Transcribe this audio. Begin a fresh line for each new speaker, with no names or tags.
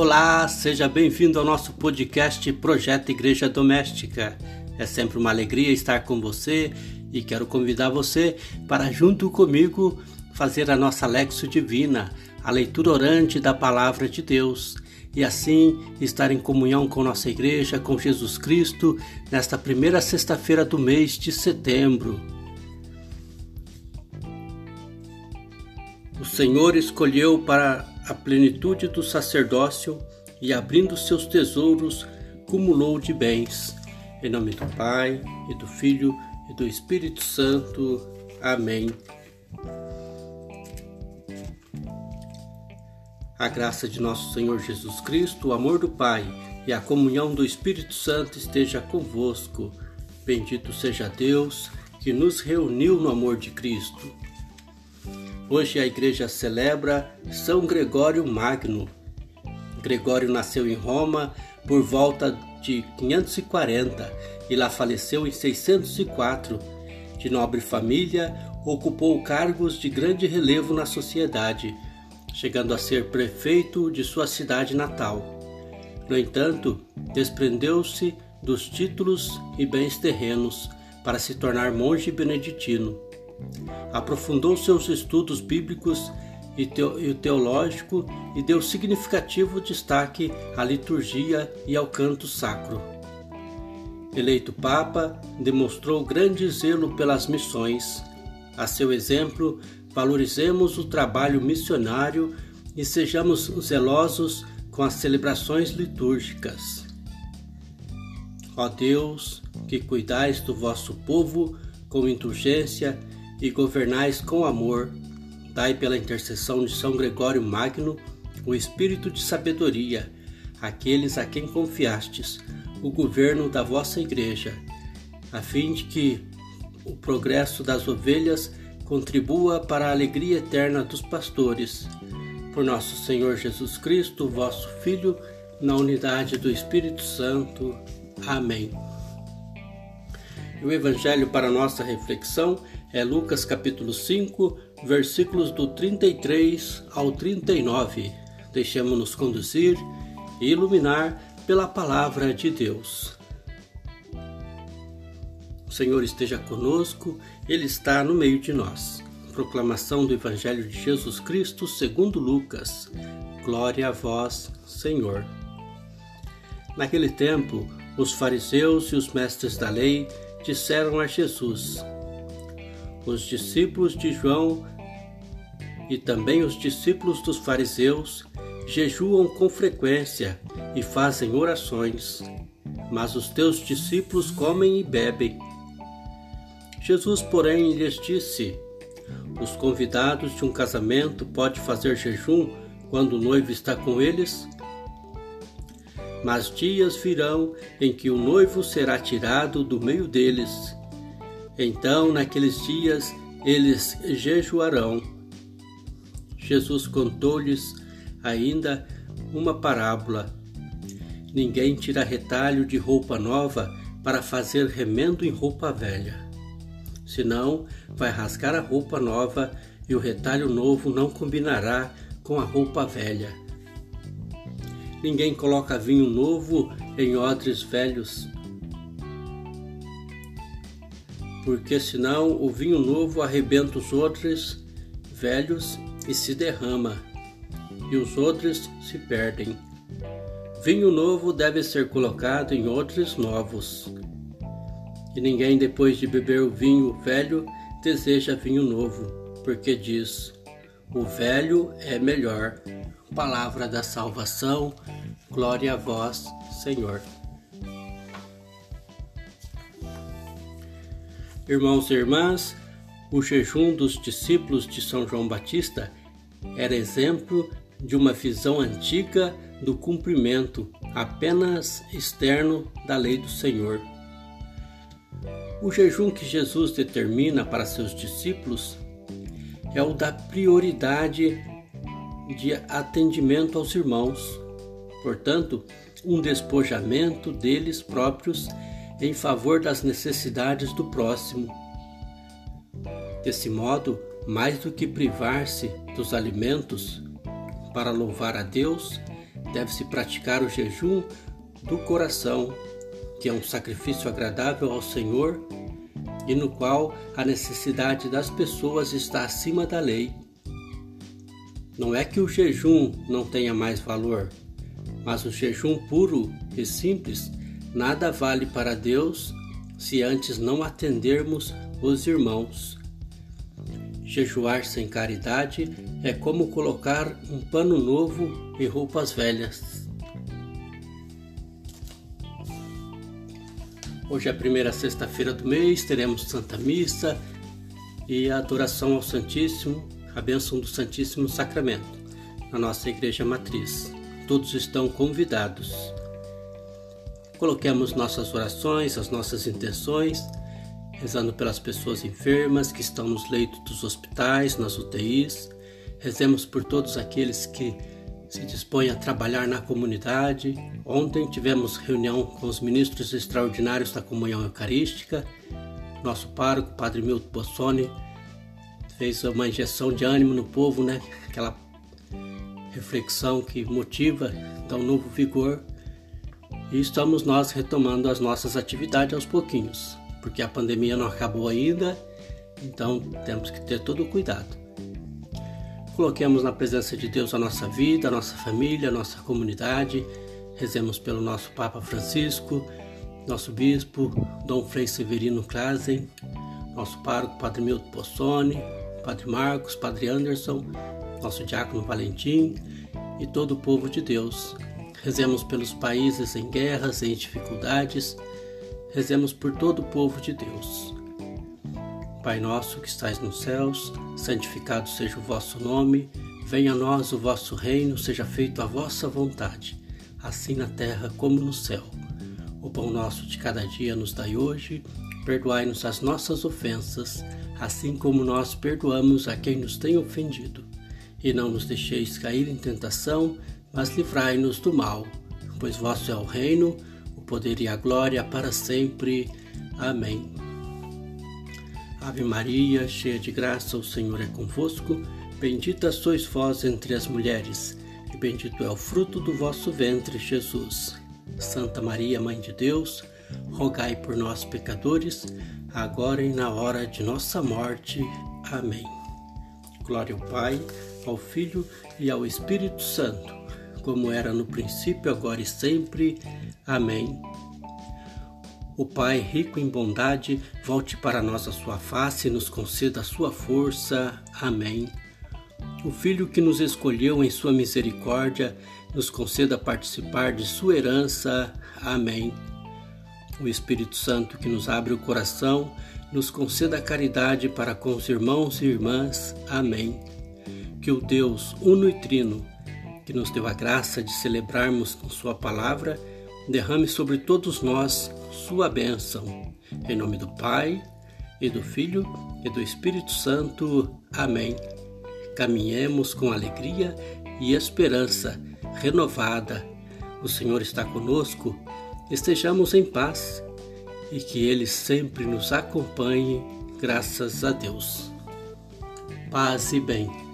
Olá, seja bem-vindo ao nosso podcast Projeto Igreja Doméstica. É sempre uma alegria estar com você e quero convidar você para, junto comigo, fazer a nossa Lexo Divina, a leitura orante da Palavra de Deus, e assim estar em comunhão com nossa igreja, com Jesus Cristo, nesta primeira sexta-feira do mês de setembro. O Senhor escolheu para a plenitude do sacerdócio e, abrindo seus tesouros, cumulou de bens. Em nome do Pai, e do Filho, e do Espírito Santo. Amém. A graça de nosso Senhor Jesus Cristo, o amor do Pai e a comunhão do Espírito Santo esteja convosco. Bendito seja Deus que nos reuniu no amor de Cristo. Hoje a igreja celebra São Gregório Magno. Gregório nasceu em Roma por volta de 540 e lá faleceu em 604. De nobre família, ocupou cargos de grande relevo na sociedade, chegando a ser prefeito de sua cidade natal. No entanto, desprendeu-se dos títulos e bens terrenos para se tornar monge beneditino Aprofundou seus estudos bíblicos e teológico e deu significativo destaque à liturgia e ao canto sacro. Eleito Papa, demonstrou grande zelo pelas missões. A seu exemplo, valorizemos o trabalho missionário e sejamos zelosos com as celebrações litúrgicas. Ó Deus, que cuidais do vosso povo com indulgência e governais com amor. Dai pela intercessão de São Gregório Magno o espírito de sabedoria àqueles a quem confiastes o governo da vossa igreja, a fim de que o progresso das ovelhas contribua para a alegria eterna dos pastores. Por nosso Senhor Jesus Cristo, vosso Filho, na unidade do Espírito Santo. Amém. O Evangelho para nossa reflexão é Lucas capítulo 5, versículos do 33 ao 39. Deixemos-nos conduzir e iluminar pela palavra de Deus. O Senhor esteja conosco, Ele está no meio de nós. Proclamação do Evangelho de Jesus Cristo segundo Lucas. Glória a vós, Senhor. Naquele tempo, os fariseus e os mestres da lei disseram a Jesus: os discípulos de João e também os discípulos dos fariseus jejuam com frequência e fazem orações, mas os teus discípulos comem e bebem. Jesus, porém, lhes disse: Os convidados de um casamento podem fazer jejum quando o noivo está com eles? Mas dias virão em que o noivo será tirado do meio deles então, naqueles dias, eles jejuarão. Jesus contou-lhes ainda uma parábola. Ninguém tira retalho de roupa nova para fazer remendo em roupa velha. Senão, vai rasgar a roupa nova e o retalho novo não combinará com a roupa velha. Ninguém coloca vinho novo em odres velhos porque senão o vinho novo arrebenta os outros velhos e se derrama, e os outros se perdem. Vinho novo deve ser colocado em outros novos. E ninguém, depois de beber o vinho velho, deseja vinho novo, porque diz: o velho é melhor. Palavra da salvação, glória a vós, Senhor. Irmãos e irmãs, o jejum dos discípulos de São João Batista era exemplo de uma visão antiga do cumprimento apenas externo da lei do Senhor. O jejum que Jesus determina para seus discípulos é o da prioridade de atendimento aos irmãos, portanto, um despojamento deles próprios em favor das necessidades do próximo. Desse modo, mais do que privar-se dos alimentos para louvar a Deus, deve-se praticar o jejum do coração, que é um sacrifício agradável ao Senhor e no qual a necessidade das pessoas está acima da lei. Não é que o jejum não tenha mais valor, mas o jejum puro e simples nada vale para Deus se antes não atendermos os irmãos. Jejuar sem caridade é como colocar um pano novo em roupas velhas. Hoje é a primeira sexta-feira do mês, teremos Santa Missa e a adoração ao Santíssimo, a bênção do Santíssimo Sacramento, na nossa Igreja Matriz. Todos estão convidados. Coloquemos nossas orações, as nossas intenções, rezando pelas pessoas enfermas que estão nos leitos dos hospitais, nas UTIs. Rezemos por todos aqueles que se dispõe a trabalhar na comunidade. Ontem tivemos reunião com os ministros extraordinários da comunhão eucarística. Nosso pároco, Padre Milton Bossoni, fez uma injeção de ânimo no povo, né? Aquela reflexão que motiva, dá um novo vigor. E estamos nós retomando as nossas atividades aos pouquinhos, porque a pandemia não acabou ainda, então temos que ter todo o cuidado. Coloquemos na presença de Deus a nossa vida, a nossa família, a nossa comunidade. Rezemos pelo nosso Papa Francisco, nosso Bispo, Dom Frei Severino Klazen, nosso pároco Padre Milton Possoni, Padre Marcos, Padre Anderson, nosso Diácono Valentim e todo o povo de Deus. Rezemos pelos países em guerras, em dificuldades. Rezemos por todo o povo de Deus. Pai nosso que estais nos céus, santificado seja o vosso nome, venha a nós o vosso reino, seja feita a vossa vontade, assim na terra como no céu. O pão nosso de cada dia nos dai hoje, perdoai-nos as nossas ofensas, assim como nós perdoamos a quem nos tem ofendido. E não nos deixeis cair em tentação, mas livrai-nos do mal, pois vosso é o reino, o poder e a glória para sempre. Amém. Ave Maria, cheia de graça, o Senhor é convosco. Bendita sois vós entre as mulheres, e bendito é o fruto do vosso ventre, Jesus. Santa Maria, Mãe de Deus, rogai por nós, pecadores, agora e na hora de nossa morte. Amém. Glória ao Pai, ao Filho e ao Espírito Santo, como era no princípio, agora e sempre. Amém. O Pai, rico em bondade, volte para nós a sua face e nos conceda a sua força. Amém. O Filho que nos escolheu em sua misericórdia, nos conceda participar de sua herança. Amém. O Espírito Santo que nos abre o coração, nos conceda a caridade para com os irmãos e irmãs. Amém. Que o Deus uno e trino, que nos deu a graça de celebrarmos com sua palavra, derrame sobre todos nós sua bênção. Em nome do Pai, e do Filho, e do Espírito Santo. Amém. Caminhemos com alegria e esperança renovada. O Senhor está conosco. Estejamos em paz e que Ele sempre nos acompanhe, graças a Deus. Paz e bem.